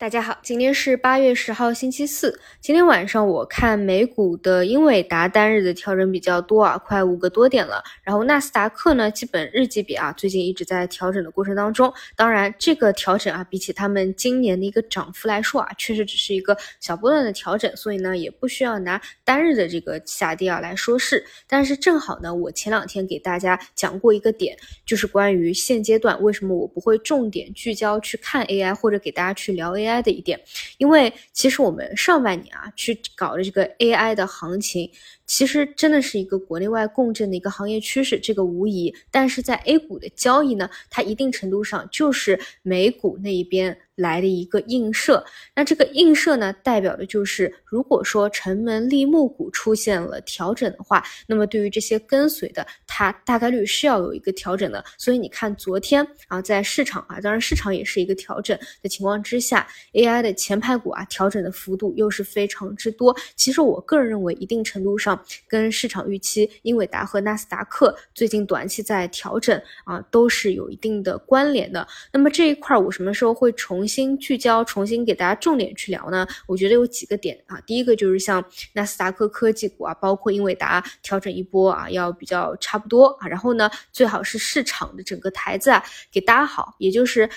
大家好，今天是八月十号，星期四。今天晚上我看美股的英伟达单日的调整比较多啊，快五个多点了。然后纳斯达克呢，基本日级别啊，最近一直在调整的过程当中。当然，这个调整啊，比起他们今年的一个涨幅来说啊，确实只是一个小波段的调整，所以呢，也不需要拿单日的这个下跌啊来说事。但是正好呢，我前两天给大家讲过一个点，就是关于现阶段为什么我不会重点聚焦去看 AI，或者给大家去聊 AI。AI 的一点，因为其实我们上半年啊去搞的这个 AI 的行情，其实真的是一个国内外共振的一个行业趋势，这个无疑。但是在 A 股的交易呢，它一定程度上就是美股那一边。来的一个映射，那这个映射呢，代表的就是如果说城门立木股出现了调整的话，那么对于这些跟随的，它大概率是要有一个调整的。所以你看昨天啊，在市场啊，当然市场也是一个调整的情况之下，AI 的前排股啊，调整的幅度又是非常之多。其实我个人认为，一定程度上跟市场预期英伟达和纳斯达克最近短期在调整啊，都是有一定的关联的。那么这一块儿我什么时候会重？新聚焦，重新给大家重点去聊呢？我觉得有几个点啊，第一个就是像纳斯达克科技股啊，包括英伟达调整一波啊，要比较差不多啊，然后呢，最好是市场的整个台子啊给搭好，也就是。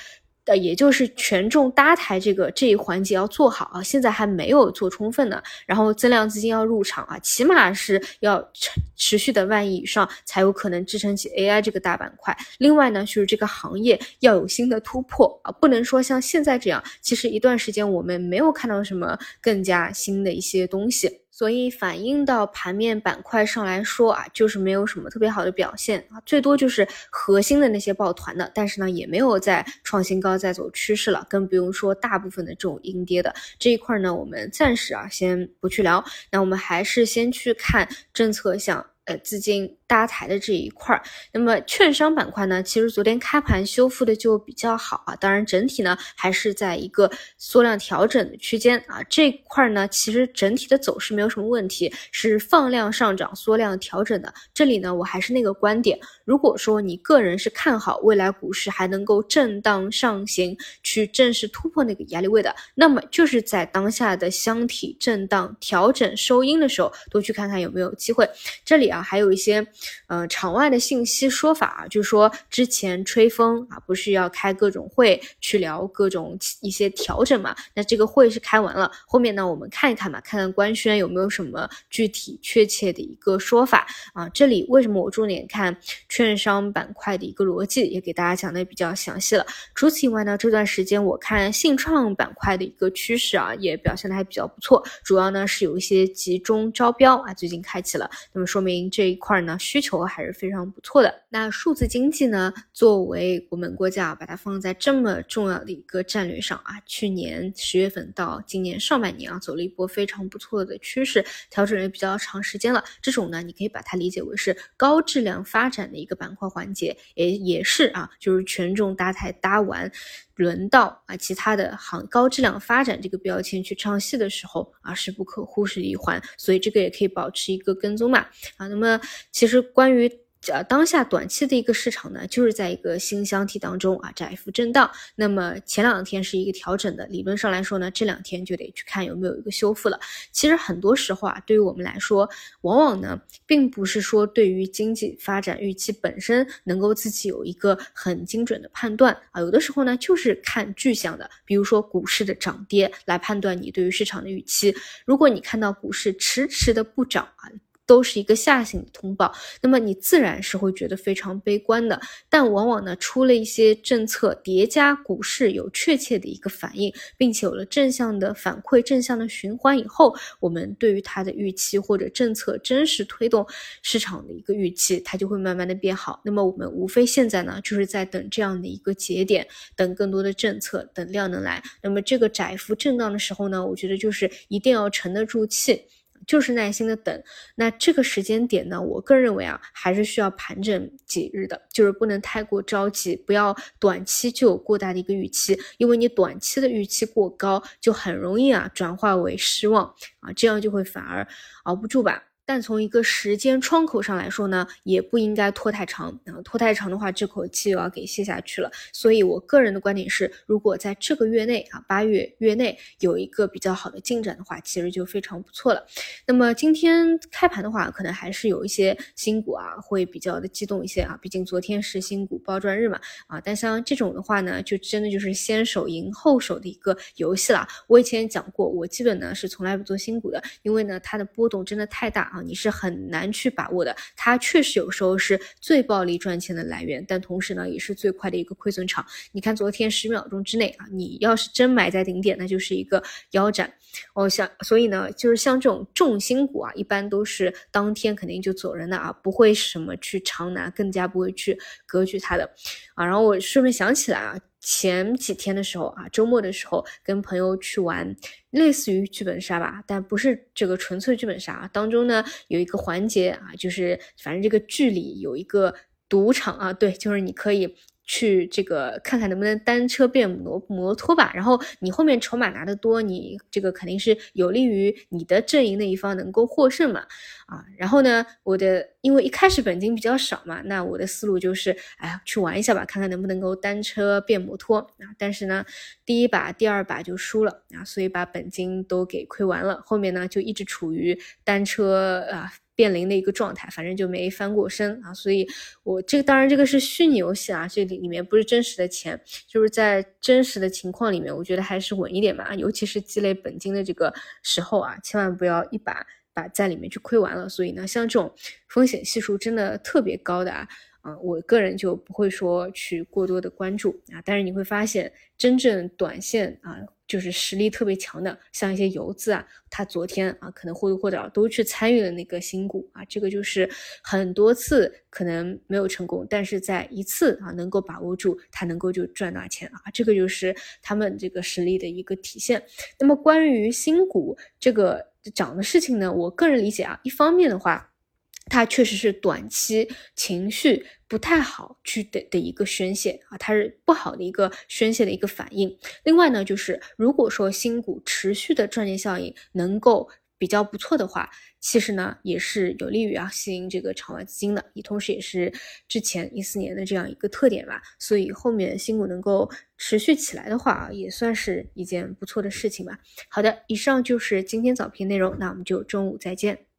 呃，也就是权重搭台这个这一环节要做好啊，现在还没有做充分呢。然后增量资金要入场啊，起码是要持持续的万亿以上，才有可能支撑起 AI 这个大板块。另外呢，就是这个行业要有新的突破啊，不能说像现在这样，其实一段时间我们没有看到什么更加新的一些东西。所以反映到盘面板块上来说啊，就是没有什么特别好的表现啊，最多就是核心的那些抱团的，但是呢也没有在创新高，在走趋势了，更不用说大部分的这种阴跌的这一块呢，我们暂时啊先不去聊，那我们还是先去看政策项。资金搭台的这一块儿，那么券商板块呢，其实昨天开盘修复的就比较好啊。当然，整体呢还是在一个缩量调整的区间啊。这块呢，其实整体的走势没有什么问题，是放量上涨、缩量调整的。这里呢，我还是那个观点，如果说你个人是看好未来股市还能够震荡上行，去正式突破那个压力位的，那么就是在当下的箱体震荡调整收阴的时候，多去看看有没有机会。这里。啊，还有一些，呃，场外的信息说法啊，就是说之前吹风啊，不是要开各种会去聊各种一些调整嘛？那这个会是开完了，后面呢，我们看一看吧，看看官宣有没有什么具体确切的一个说法啊？这里为什么我重点看券商板块的一个逻辑，也给大家讲的比较详细了。除此以外呢，这段时间我看信创板块的一个趋势啊，也表现的还比较不错，主要呢是有一些集中招标啊，最近开启了，那么说明。这一块呢，需求还是非常不错的。那数字经济呢，作为我们国家把它放在这么重要的一个战略上啊，去年十月份到今年上半年啊，走了一波非常不错的趋势，调整也比较长时间了。这种呢，你可以把它理解为是高质量发展的一个板块环节，也也是啊，就是权重搭台搭完。轮到啊，其他的行高质量发展这个标签去唱戏的时候啊，是不可忽视的一环，所以这个也可以保持一个跟踪嘛啊。那么其实关于。呃，当下短期的一个市场呢，就是在一个新箱体当中啊，窄幅震荡。那么前两天是一个调整的，理论上来说呢，这两天就得去看有没有一个修复了。其实很多时候啊，对于我们来说，往往呢，并不是说对于经济发展预期本身能够自己有一个很精准的判断啊，有的时候呢，就是看具象的，比如说股市的涨跌来判断你对于市场的预期。如果你看到股市迟迟的不涨啊。都是一个下行的通报，那么你自然是会觉得非常悲观的。但往往呢，出了一些政策叠加，股市有确切的一个反应，并且有了正向的反馈、正向的循环以后，我们对于它的预期或者政策真实推动市场的一个预期，它就会慢慢的变好。那么我们无非现在呢，就是在等这样的一个节点，等更多的政策，等量能来。那么这个窄幅震荡的时候呢，我觉得就是一定要沉得住气。就是耐心的等，那这个时间点呢，我个人认为啊，还是需要盘整几日的，就是不能太过着急，不要短期就有过大的一个预期，因为你短期的预期过高，就很容易啊转化为失望啊，这样就会反而熬不住吧。但从一个时间窗口上来说呢，也不应该拖太长啊，拖太长的话，这口气又要给泄下去了。所以我个人的观点是，如果在这个月内啊，八月月内有一个比较好的进展的话，其实就非常不错了。那么今天开盘的话，可能还是有一些新股啊，会比较的激动一些啊，毕竟昨天是新股包赚日嘛啊。但像这种的话呢，就真的就是先手赢后手的一个游戏了。我以前也讲过，我基本呢是从来不做新股的，因为呢它的波动真的太大啊，你是很难去把握的。它确实有时候是最暴利赚钱的来源，但同时呢也是最快的一个亏损场。你看昨天十秒钟之内啊，你要是真买在顶点，那就是一个腰斩。哦，像所以呢，就是像这种重心股啊，一般都是当天肯定就走人的啊，不会什么去长拿，更加不会去割据它的啊。然后我顺便想起来啊。前几天的时候啊，周末的时候跟朋友去玩，类似于剧本杀吧，但不是这个纯粹剧本杀。当中呢有一个环节啊，就是反正这个剧里有一个赌场啊，对，就是你可以。去这个看看能不能单车变摩摩托吧，然后你后面筹码拿得多，你这个肯定是有利于你的阵营那一方能够获胜嘛，啊，然后呢，我的因为一开始本金比较少嘛，那我的思路就是，哎呀，去玩一下吧，看看能不能够单车变摩托。啊，但是呢，第一把、第二把就输了。啊，所以把本金都给亏完了，后面呢就一直处于单车啊。变零的一个状态，反正就没翻过身啊，所以我这个当然这个是虚拟游戏啊，这里里面不是真实的钱，就是在真实的情况里面，我觉得还是稳一点嘛，尤其是积累本金的这个时候啊，千万不要一把把在里面去亏完了。所以呢，像这种风险系数真的特别高的啊。啊，我个人就不会说去过多的关注啊，但是你会发现，真正短线啊，就是实力特别强的，像一些游资啊，他昨天啊，可能或多或少都去参与了那个新股啊，这个就是很多次可能没有成功，但是在一次啊能够把握住，他能够就赚大钱啊，这个就是他们这个实力的一个体现。那么关于新股这个涨的事情呢，我个人理解啊，一方面的话。它确实是短期情绪不太好去的的一个宣泄啊，它是不好的一个宣泄的一个反应。另外呢，就是如果说新股持续的赚钱效应能够比较不错的话，其实呢也是有利于啊吸引这个场外资金的，也同时也是之前一四年的这样一个特点吧。所以后面新股能够持续起来的话啊，也算是一件不错的事情吧。好的，以上就是今天早评内容，那我们就中午再见。